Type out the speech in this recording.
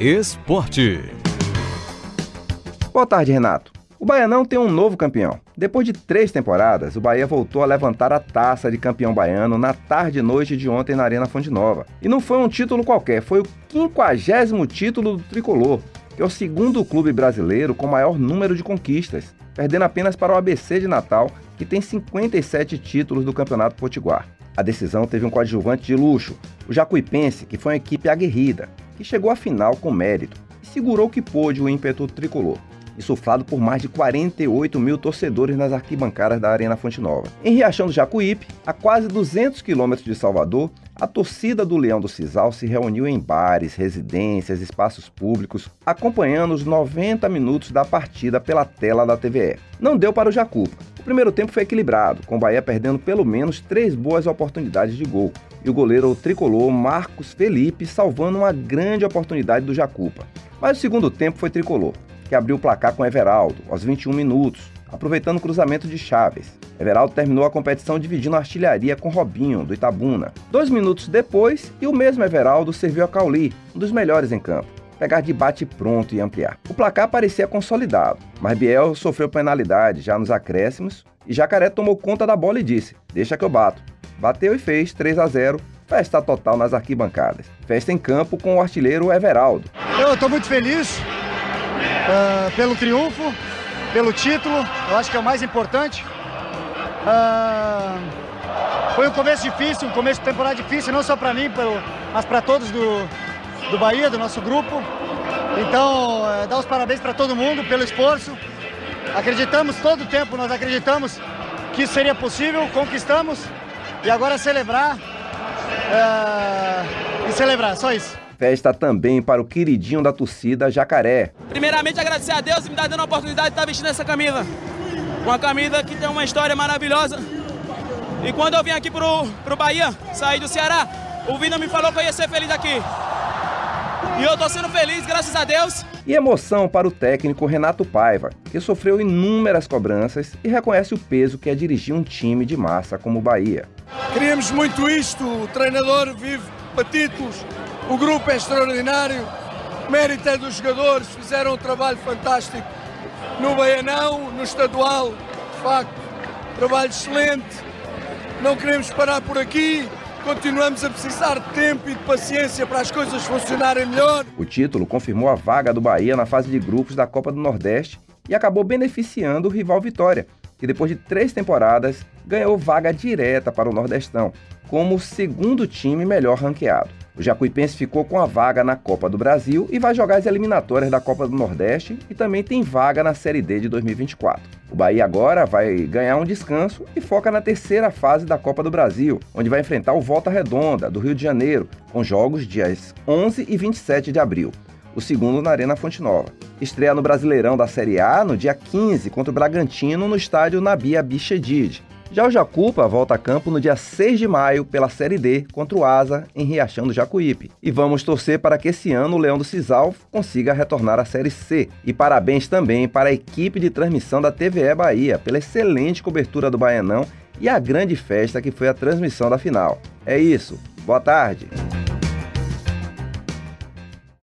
Esporte. Boa tarde, Renato. O Baianão tem um novo campeão. Depois de três temporadas, o Bahia voltou a levantar a taça de campeão baiano na tarde e noite de ontem na Arena Fonte Nova. E não foi um título qualquer, foi o quinquagésimo título do Tricolor, que é o segundo clube brasileiro com maior número de conquistas, perdendo apenas para o ABC de Natal, que tem 57 títulos do Campeonato Potiguar. A decisão teve um coadjuvante de luxo, o Jacuipense, que foi uma equipe aguerrida, que chegou à final com mérito e segurou o que pôde o ímpeto tricolor insuflado por mais de 48 mil torcedores nas arquibancadas da Arena Fonte Nova. Em Riachão do Jacuípe, a quase 200 quilômetros de Salvador, a torcida do Leão do Cisal se reuniu em bares, residências, espaços públicos, acompanhando os 90 minutos da partida pela tela da TVE. Não deu para o Jacupa. Primeiro tempo foi equilibrado, com o Bahia perdendo pelo menos três boas oportunidades de gol, e o goleiro tricolor Marcos Felipe salvando uma grande oportunidade do Jacupa. Mas o segundo tempo foi tricolor que abriu o placar com Everaldo, aos 21 minutos, aproveitando o cruzamento de Chaves. Everaldo terminou a competição dividindo a artilharia com Robinho, do Itabuna. Dois minutos depois, e o mesmo Everaldo serviu a Cauli, um dos melhores em campo. Pegar de bate pronto e ampliar. O placar parecia consolidado, mas Biel sofreu penalidade já nos acréscimos e Jacaré tomou conta da bola e disse: Deixa que eu bato. Bateu e fez 3 a 0 Festa total nas arquibancadas. Festa em campo com o artilheiro Everaldo. Eu estou muito feliz, uh, pelo triunfo, pelo título, eu acho que é o mais importante. Uh, foi um começo difícil, um começo de temporada difícil, não só para mim, mas para todos do, do Bahia, do nosso grupo. Então, uh, dar os parabéns para todo mundo pelo esforço. Acreditamos todo o tempo, nós acreditamos que isso seria possível, conquistamos e agora celebrar uh, e celebrar, só isso. Festa também para o queridinho da torcida Jacaré. Primeiramente, agradecer a Deus e me dar dando a oportunidade de estar vestindo essa camisa. Uma camisa que tem uma história maravilhosa. E quando eu vim aqui pro, pro Bahia, saí do Ceará, o Vina me falou que eu ia ser feliz aqui. E eu tô sendo feliz, graças a Deus. E emoção para o técnico Renato Paiva, que sofreu inúmeras cobranças e reconhece o peso que é dirigir um time de massa como o Bahia. Queríamos muito isto, o treinador vive para títulos, o grupo é extraordinário, mérito é dos jogadores, fizeram um trabalho fantástico no Baianão, no estadual, de facto, trabalho excelente. Não queremos parar por aqui, continuamos a precisar de tempo e de paciência para as coisas funcionarem melhor. O título confirmou a vaga do Bahia na fase de grupos da Copa do Nordeste e acabou beneficiando o rival Vitória, que depois de três temporadas ganhou vaga direta para o Nordestão, como o segundo time melhor ranqueado. O Jacuipense ficou com a vaga na Copa do Brasil e vai jogar as eliminatórias da Copa do Nordeste e também tem vaga na Série D de 2024. O Bahia agora vai ganhar um descanso e foca na terceira fase da Copa do Brasil, onde vai enfrentar o Volta Redonda, do Rio de Janeiro, com jogos dias 11 e 27 de abril. O segundo na Arena Fonte Nova. Estreia no Brasileirão da Série A no dia 15 contra o Bragantino no estádio Nabia Bichedid. Já o Jacupa volta a campo no dia 6 de maio pela Série D contra o Asa em Riachão do Jacuípe. E vamos torcer para que esse ano o Leão do Cisal consiga retornar à Série C. E parabéns também para a equipe de transmissão da TVE Bahia pela excelente cobertura do Baianão e a grande festa que foi a transmissão da final. É isso. Boa tarde.